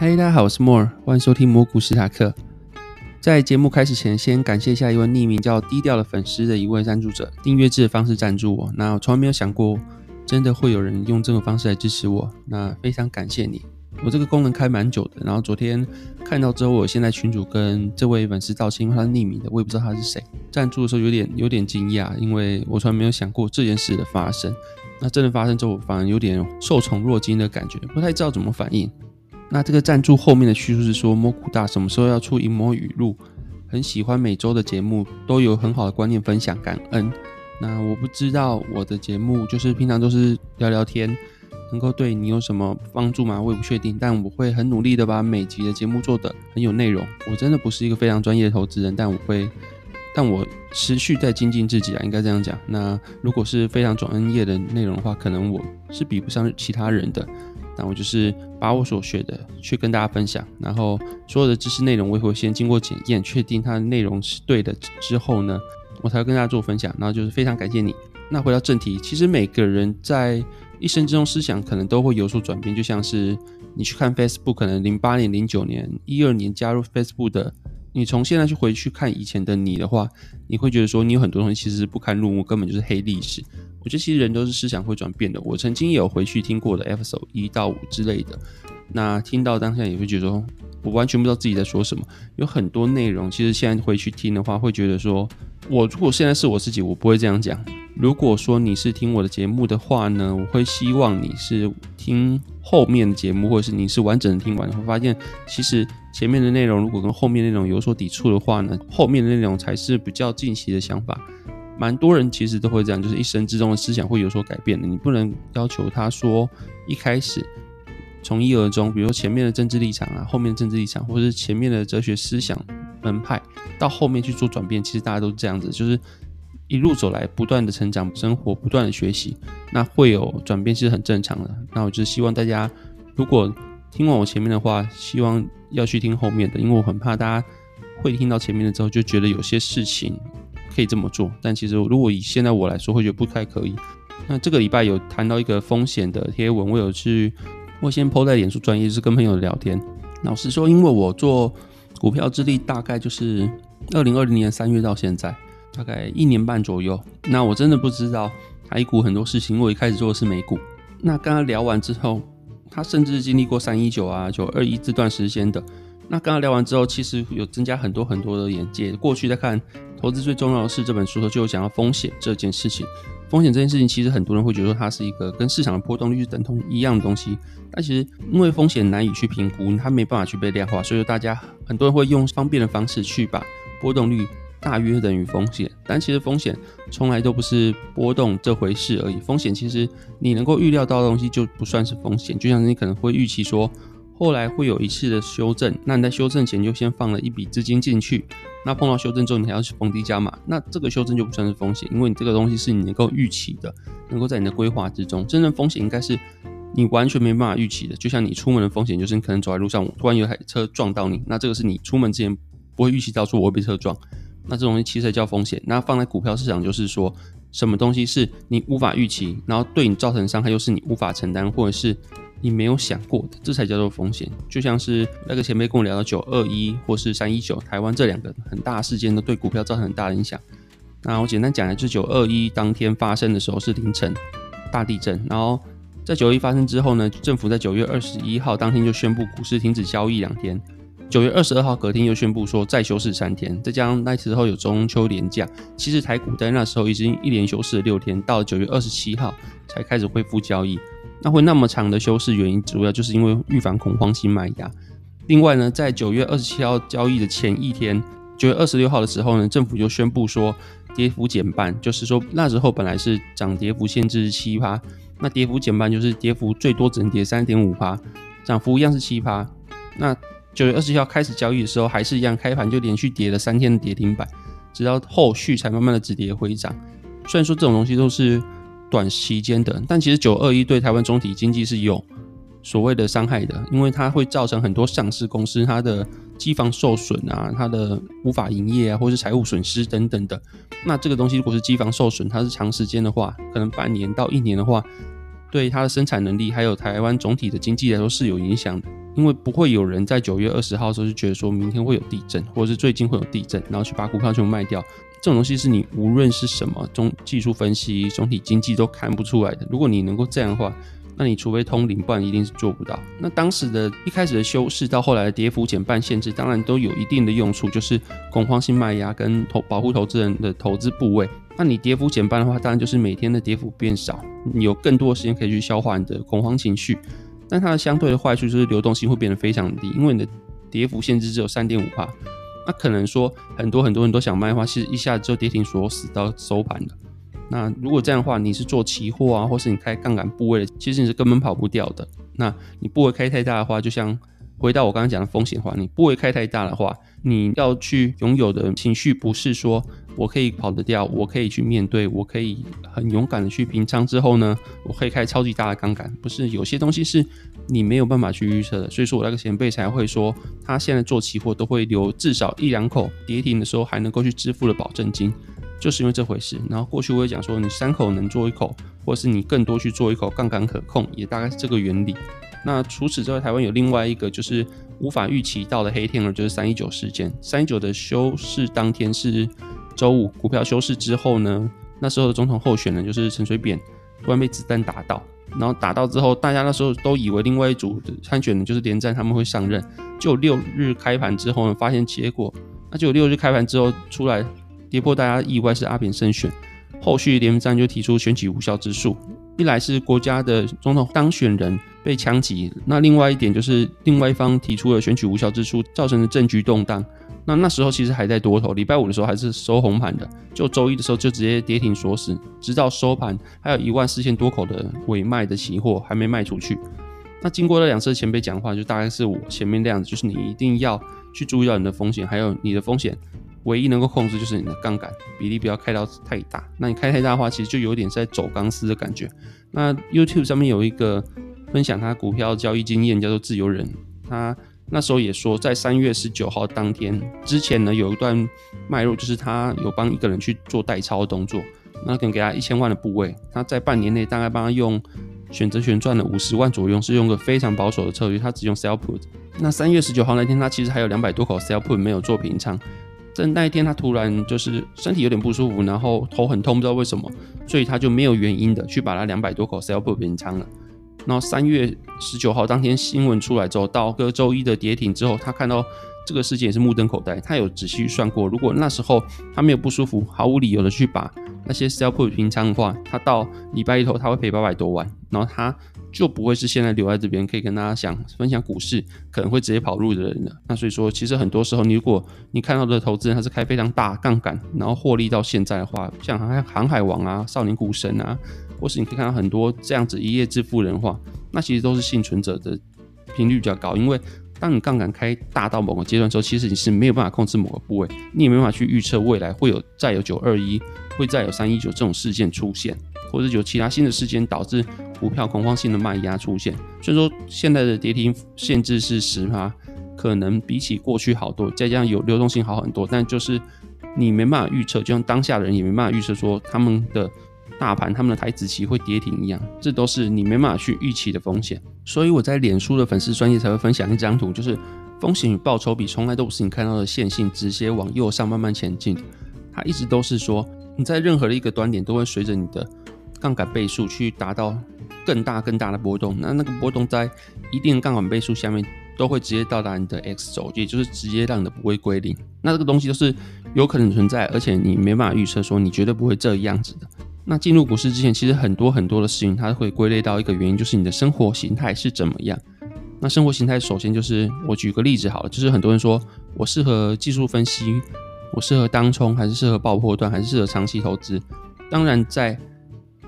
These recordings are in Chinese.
嗨，大家好，我是莫尔，欢迎收听蘑菇史塔克。在节目开始前，先感谢下一位匿名叫低调的粉丝的一位赞助者，订阅制的方式赞助我。那我从来没有想过，真的会有人用这种方式来支持我，那非常感谢你。我这个功能开蛮久的，然后昨天看到之后，我现在群主跟这位粉丝道歉，因为他是匿名的，我也不知道他是谁。赞助的时候有点有点惊讶，因为我从来没有想过这件事的发生。那真的发生之后，反而有点受宠若惊的感觉，不太知道怎么反应。那这个赞助后面的叙述是说，蘑菇大什么时候要出银魔语录？很喜欢每周的节目，都有很好的观念分享，感恩。那我不知道我的节目就是平常都是聊聊天，能够对你有什么帮助吗？我也不确定，但我会很努力的把每集的节目做得很有内容。我真的不是一个非常专业的投资人，但我会，但我持续在精进自己啊，应该这样讲。那如果是非常专业的内容的话，可能我是比不上其他人的。那我就是把我所学的去跟大家分享，然后所有的知识内容我也会先经过检验，确定它的内容是对的之后呢，我才会跟大家做分享。然后就是非常感谢你。那回到正题，其实每个人在一生之中思想可能都会有所转变，就像是你去看 Facebook，可能零八年、零九年、一二年加入 Facebook 的。你从现在去回去看以前的你的话，你会觉得说你有很多东西其实是不堪入目，根本就是黑历史。我觉得其实人都是思想会转变的。我曾经有回去听过的 episode 一到五之类的，那听到当下也会觉得说，我完全不知道自己在说什么。有很多内容其实现在回去听的话，会觉得说，我如果现在是我自己，我不会这样讲。如果说你是听我的节目的话呢，我会希望你是听后面的节目，或者是你是完整的听完，会发现其实前面的内容如果跟后面内容有所抵触的话呢，后面的内容才是比较近期的想法。蛮多人其实都会这样，就是一生之中的思想会有所改变的。你不能要求他说一开始从一而终，比如说前面的政治立场啊，后面的政治立场，或者是前面的哲学思想门派，到后面去做转变。其实大家都是这样子，就是。一路走来，不断的成长，生活不断的学习，那会有转变，是很正常的。那我就希望大家，如果听完我前面的话，希望要去听后面的，因为我很怕大家会听到前面的之后，就觉得有些事情可以这么做，但其实如果以现在我来说，会觉得不太可以。那这个礼拜有谈到一个风险的贴文，我有去，我先抛在脸书专业，是跟朋友聊天。老实说，因为我做股票之力大概就是二零二零年三月到现在。大概一年半左右，那我真的不知道台股很多事情。我一开始做的是美股，那跟他聊完之后，他甚至经历过三一九啊、九二一这段时间的。那刚刚聊完之后，其实有增加很多很多的眼界。过去在看投资最重要的是这本书的，就有讲到风险这件事情。风险这件事情，其实很多人会觉得它是一个跟市场的波动率是等同一样的东西。但其实因为风险难以去评估，它没办法去被量化，所以说大家很多人会用方便的方式去把波动率。大约等于风险，但其实风险从来都不是波动这回事而已。风险其实你能够预料到的东西就不算是风险。就像你可能会预期说，后来会有一次的修正，那你在修正前就先放了一笔资金进去，那碰到修正之后你还要去逢低加码，那这个修正就不算是风险，因为你这个东西是你能够预期的，能够在你的规划之中。真正风险应该是你完全没办法预期的。就像你出门的风险，就是你可能走在路上，突然有台车撞到你，那这个是你出门之前不会预期到说我会被车撞。那这东西其实才叫风险。那放在股票市场，就是说什么东西是你无法预期，然后对你造成伤害又是你无法承担，或者是你没有想过的，这才叫做风险。就像是那个前辈跟我聊到九二一或是三一九台湾这两个很大事件，都对股票造成很大的影响。那我简单讲一下，就九二一当天发生的时候是凌晨大地震，然后在九一发生之后呢，政府在九月二十一号当天就宣布股市停止交易两天。九月二十二号，隔天又宣布说再休市三天，再加上那时候有中秋连假，其实台股在那时候已经一连休市了六天，到九月二十七号才开始恢复交易。那会那么长的休市原因，主要就是因为预防恐慌性卖压。另外呢，在九月二十七号交易的前一天，九月二十六号的时候呢，政府就宣布说跌幅减半，就是说那时候本来是涨跌幅限制是七趴，那跌幅减半就是跌幅最多只能跌三点五趴，涨幅一样是七趴，那。九月二十七号开始交易的时候，还是一样开盘就连续跌了三天的跌停板，直到后续才慢慢的止跌回涨。虽然说这种东西都是短期间的，但其实九二一对台湾总体经济是有所谓的伤害的，因为它会造成很多上市公司它的机房受损啊，它的无法营业啊，或是财务损失等等的。那这个东西如果是机房受损，它是长时间的话，可能半年到一年的话，对它的生产能力还有台湾总体的经济来说是有影响的。因为不会有人在九月二十号的时候就觉得说明天会有地震，或者是最近会有地震，然后去把股票全部卖掉。这种东西是你无论是什么中技术分析、总体经济都看不出来的。如果你能够这样的话，那你除非通灵，不然一定是做不到。那当时的一开始的修饰到后来的跌幅减半限制，当然都有一定的用处，就是恐慌性卖压跟投保护投资人的投资部位。那你跌幅减半的话，当然就是每天的跌幅变少，你有更多的时间可以去消化你的恐慌情绪。但它的相对的坏处就是流动性会变得非常低，因为你的跌幅限制只有三点五帕。那可能说很多很多人都想卖的话，是一下子就跌停锁死到收盘的。那如果这样的话，你是做期货啊，或是你开杠杆部位的，其实你是根本跑不掉的。那你部位开太大的话，就像回到我刚刚讲的风险话，你部位开太大的话，你要去拥有的情绪不是说我可以跑得掉，我可以去面对，我可以很勇敢的去平仓之后呢，我可以开超级大的杠杆，不是有些东西是你没有办法去预测的。所以说我那个前辈才会说，他现在做期货都会留至少一两口跌停的时候还能够去支付的保证金。就是因为这回事，然后过去我也讲说，你三口能做一口，或是你更多去做一口，杠杆可控，也大概是这个原理。那除此之外，台湾有另外一个就是无法预期到的黑天鹅，就是三一九事件。三一九的休市当天是周五，股票休市之后呢，那时候的总统候选人就是陈水扁，突然被子弹打到，然后打到之后，大家那时候都以为另外一组参选人就是连战他们会上任。就六日开盘之后呢，发现结果，那就六日开盘之后出来。跌破大家意外是阿扁胜选，后续连战就提出选举无效之诉。一来是国家的总统当选人被枪击，那另外一点就是另外一方提出了选举无效之诉，造成的政局动荡。那那时候其实还在多头，礼拜五的时候还是收红盘的，就周一的时候就直接跌停锁死，直到收盘还有一万四千多口的尾卖的期货还没卖出去。那经过了两次前辈讲话，就大概是我前面那样子，就是你一定要去注意到你的风险，还有你的风险。唯一能够控制就是你的杠杆比例不要开到太大。那你开太大的话，其实就有点在走钢丝的感觉。那 YouTube 上面有一个分享他股票交易经验，叫做自由人。他那时候也说，在三月十九号当天之前呢，有一段脉络，就是他有帮一个人去做代抄动作，那可能给他一千万的部位，他在半年内大概帮他用选择权赚了五十万左右，是用个非常保守的策略，他只用 Sell Put。那三月十九号那天，他其实还有两百多口 Sell Put 没有做平仓。在那一天他突然就是身体有点不舒服，然后头很痛，不知道为什么，所以他就没有原因的去把他两百多口 sell put 平仓了。然后三月十九号当天新闻出来之后，到个周一的跌停之后，他看到这个事件也是目瞪口呆。他有仔细算过，如果那时候他没有不舒服，毫无理由的去把那些 sell put 平仓的话，他到礼拜一头他会赔八百多万。然后他。就不会是现在留在这边可以跟大家想分享股市可能会直接跑路的人了。那所以说，其实很多时候，你如果你看到的投资人他是开非常大杠杆，然后获利到现在的话，像航航海王啊、少年股神啊，或是你可以看到很多这样子一夜致富人话，那其实都是幸存者的频率比较高。因为当你杠杆开大到某个阶段之后，其实你是没有办法控制某个部位，你也没办法去预测未来会有再有九二一，会再有三一九这种事件出现，或者有其他新的事件导致。股票恐慌性的卖压出现，所以说现在的跌停限制是十趴，可能比起过去好多，再加上有流动性好很多，但就是你没办法预测，就像当下的人也没办法预测说他们的大盘、他们的台子期会跌停一样，这都是你没办法去预期的风险。所以我在脸书的粉丝专业才会分享一张图，就是风险与报酬比从来都不是你看到的线性直接往右上慢慢前进，它一直都是说你在任何的一个端点都会随着你的杠杆倍数去达到。更大更大的波动，那那个波动在一定杠杆倍数下面，都会直接到达你的 X 轴，也就是直接让你的不会归零。那这个东西都是有可能存在，而且你没办法预测说你绝对不会这样子的。那进入股市之前，其实很多很多的事情，它会归类到一个原因，就是你的生活形态是怎么样。那生活形态首先就是我举个例子好了，就是很多人说我适合技术分析，我适合当冲，还是适合爆破段，还是适合长期投资？当然在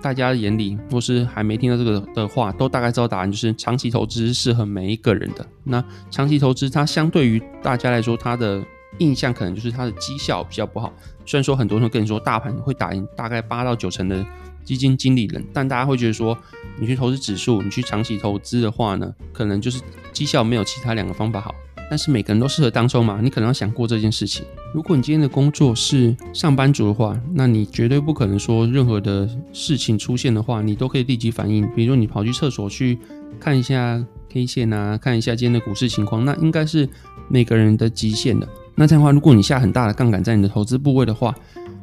大家眼里，或是还没听到这个的话，都大概知道答案，就是长期投资适合每一个人的。那长期投资，它相对于大家来说，它的印象可能就是它的绩效比较不好。虽然说很多人会跟你说大盘会打赢大概八到九成的基金经理人，但大家会觉得说，你去投资指数，你去长期投资的话呢，可能就是绩效没有其他两个方法好。但是每个人都适合当冲嘛？你可能要想过这件事情。如果你今天的工作是上班族的话，那你绝对不可能说任何的事情出现的话，你都可以立即反应。比如说你跑去厕所去看一下 K 线啊，看一下今天的股市情况，那应该是每个人的极限的。那这样的话，如果你下很大的杠杆在你的投资部位的话，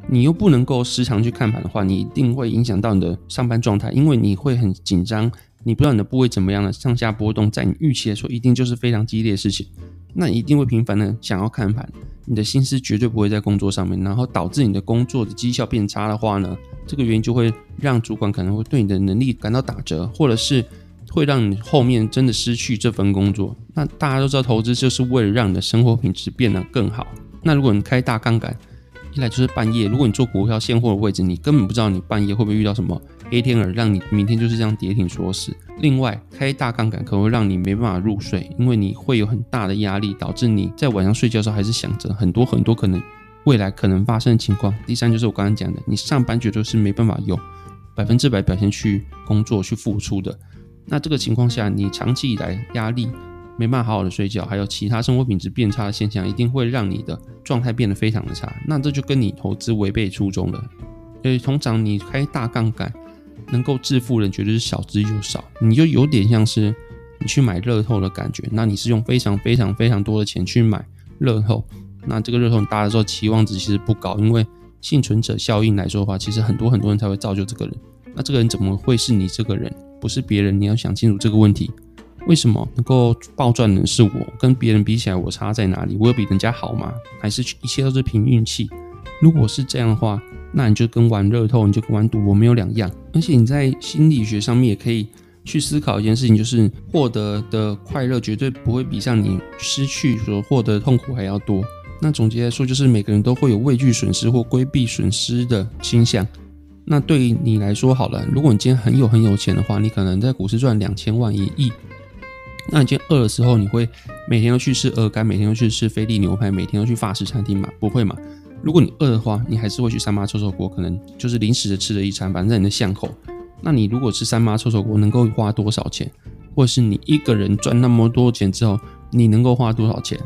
你又不能够时常去看盘的话，你一定会影响到你的上班状态，因为你会很紧张，你不知道你的部位怎么样了，上下波动，在你预期来说，一定就是非常激烈的事情。那一定会频繁的想要看盘，你的心思绝对不会在工作上面，然后导致你的工作的绩效变差的话呢，这个原因就会让主管可能会对你的能力感到打折，或者是会让你后面真的失去这份工作。那大家都知道，投资就是为了让你的生活品质变得更好。那如果你开大杠杆，一来就是半夜，如果你做股票现货的位置，你根本不知道你半夜会不会遇到什么黑天鹅，让你明天就是这样跌停锁死。另外，开大杠杆可能会让你没办法入睡，因为你会有很大的压力，导致你在晚上睡觉的时候还是想着很多很多可能未来可能发生的情况。第三就是我刚刚讲的，你上班绝对是没办法用百分之百表现去工作去付出的。那这个情况下，你长期以来压力。没办法好好的睡觉，还有其他生活品质变差的现象，一定会让你的状态变得非常的差。那这就跟你投资违背初衷了。所以通常你开大杠杆能够致富人绝对是少之又少。你就有点像是你去买乐透的感觉。那你是用非常非常非常多的钱去买乐透，那这个乐透你大的时候期望值其实不高，因为幸存者效应来说的话，其实很多很多人才会造就这个人。那这个人怎么会是你这个人，不是别人？你要想清楚这个问题。为什么能够暴赚的是我？跟别人比起来，我差在哪里？我有比人家好吗？还是一切都是凭运气？如果是这样的话，那你就跟玩乐透，你就跟玩赌博没有两样。而且你在心理学上面也可以去思考一件事情，就是获得的快乐绝对不会比上你失去所获得痛苦还要多。那总结来说，就是每个人都会有畏惧损失或规避损失的倾向。那对于你来说，好了，如果你今天很有很有钱的话，你可能在股市赚两千万一亿。那你今天饿的时候，你会每天都去吃鹅肝，每天都去吃菲力牛排，每天都去法式餐厅吗？不会嘛。如果你饿的话，你还是会去三妈臭臭锅，可能就是临时的吃了一餐，反正在你的巷口。那你如果吃三妈臭臭锅，能够花多少钱？或是你一个人赚那么多钱之后，你能够花多少钱？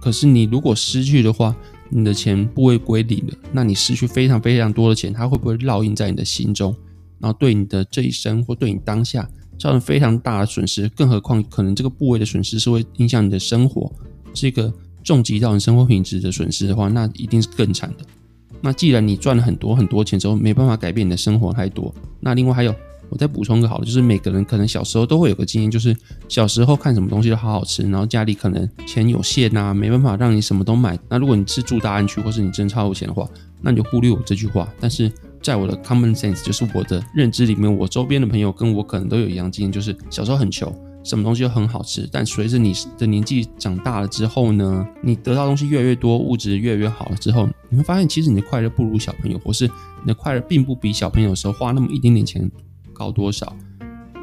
可是你如果失去的话，你的钱不会归零的。那你失去非常非常多的钱，它会不会烙印在你的心中，然后对你的这一生或对你当下？造成非常大的损失，更何况可能这个部位的损失是会影响你的生活，是一个重击到你生活品质的损失的话，那一定是更惨的。那既然你赚了很多很多钱之后，没办法改变你的生活太多，那另外还有，我再补充个好的，就是每个人可能小时候都会有个经验，就是小时候看什么东西都好好吃，然后家里可能钱有限呐，没办法让你什么都买。那如果你是住大安区，或是你真超有钱的话，那你就忽略我这句话。但是在我的 common sense，就是我的认知里面，我周边的朋友跟我可能都有一样经验，就是小时候很穷，什么东西都很好吃。但随着你的年纪长大了之后呢，你得到东西越来越多，物质越来越好了之后，你会发现其实你的快乐不如小朋友，或是你的快乐并不比小朋友的时候花那么一点点钱高多少。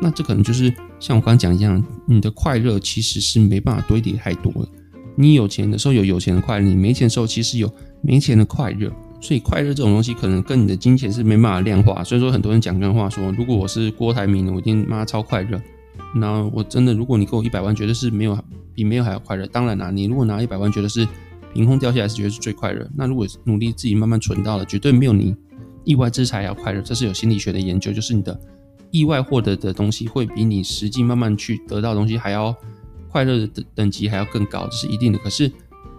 那这可能就是像我刚刚讲一样，你的快乐其实是没办法堆叠太多的。你有钱的时候有有钱的快乐，你没钱的时候其实有没钱的快乐。所以快乐这种东西，可能跟你的金钱是没办法量化。所以说，很多人讲这话说，如果我是郭台铭，我一定妈超快乐。那我真的，如果你给我一百万，绝对是没有比没有还要快乐。当然啦，你如果拿一百万，觉得是凭空掉下来，是觉得是最快乐。那如果努力自己慢慢存到了，绝对没有你意外之财要快乐。这是有心理学的研究，就是你的意外获得的东西，会比你实际慢慢去得到的东西还要快乐的等级还要更高，这是一定的。可是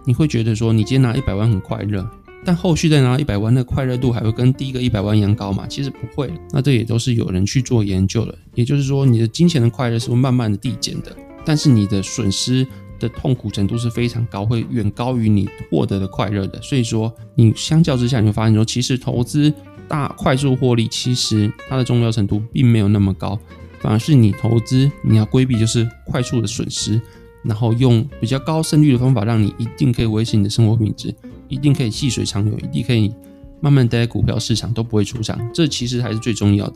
你会觉得说，你今天拿一百万很快乐。但后续再拿一百万，那快乐度还会跟第一个一百万一样高吗？其实不会。那这也都是有人去做研究的。也就是说，你的金钱的快乐是会慢慢的递减的，但是你的损失的痛苦程度是非常高，会远高于你获得的快乐的。所以说，你相较之下，你会发现说，其实投资大快速获利，其实它的重要程度并没有那么高，反而是你投资你要规避就是快速的损失。然后用比较高胜率的方法，让你一定可以维持你的生活品质，一定可以细水长流，一定可以慢慢待在股票市场都不会出场。这其实还是最重要的。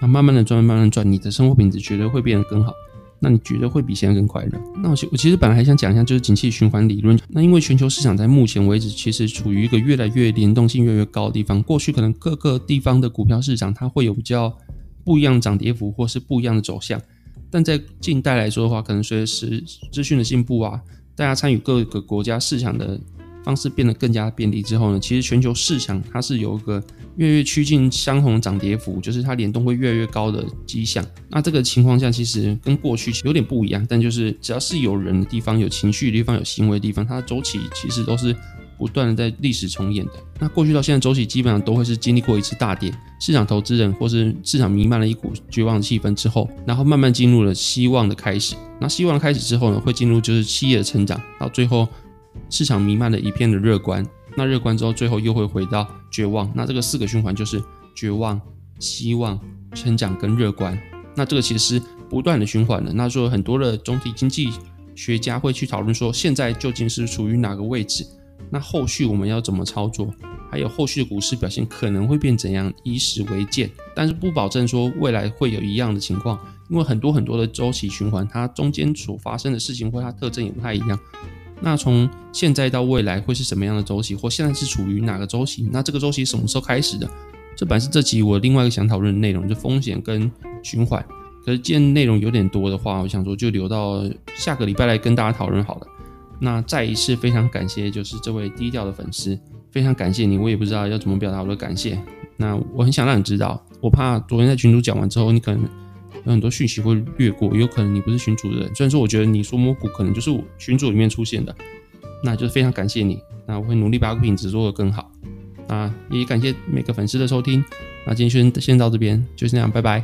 那慢慢的赚，慢慢赚，你的生活品质绝对会变得更好。那你觉得会比现在更快乐。那我我其实本来还想讲一下，就是景气循环理论。那因为全球市场在目前为止其实处于一个越来越联动性越来越高的地方。过去可能各个地方的股票市场它会有比较不一样涨跌幅，或是不一样的走向。但在近代来说的话，可能随着时资讯的进步啊，大家参与各个国家市场的方式变得更加便利之后呢，其实全球市场它是有一个越越趋近相同的涨跌幅，就是它联动会越来越高的迹象。那这个情况下，其实跟过去有点不一样，但就是只要是有人的地方、有情绪的地方、有行为的地方，它的周期其实都是。不断的在历史重演的，那过去到现在周期基本上都会是经历过一次大跌，市场投资人或是市场弥漫了一股绝望的气氛之后，然后慢慢进入了希望的开始。那希望开始之后呢，会进入就是企业的成长，到最后市场弥漫了一片的热观。那热观之后，最后又会回到绝望。那这个四个循环就是绝望、希望、成长跟乐观。那这个其实不断的循环的。那说很多的总体经济学家会去讨论说，现在究竟是处于哪个位置？那后续我们要怎么操作？还有后续的股市表现可能会变怎样？以史为鉴，但是不保证说未来会有一样的情况，因为很多很多的周期循环，它中间所发生的事情或它特征也不太一样。那从现在到未来会是什么样的周期？或现在是处于哪个周期？那这个周期什么时候开始的？这本是这集我另外一个想讨论的内容，就风险跟循环。可是既然内容有点多的话，我想说就留到下个礼拜来跟大家讨论好了。那再一次非常感谢，就是这位低调的粉丝，非常感谢你。我也不知道要怎么表达我的感谢。那我很想让你知道，我怕昨天在群主讲完之后，你可能有很多讯息会略过，有可能你不是群主的人。虽然说我觉得你说摸骨可能就是我群主里面出现的，那就是非常感谢你。那我会努力把品质做得更好。啊，也感谢每个粉丝的收听。那今天先先到这边，就是这样，拜拜。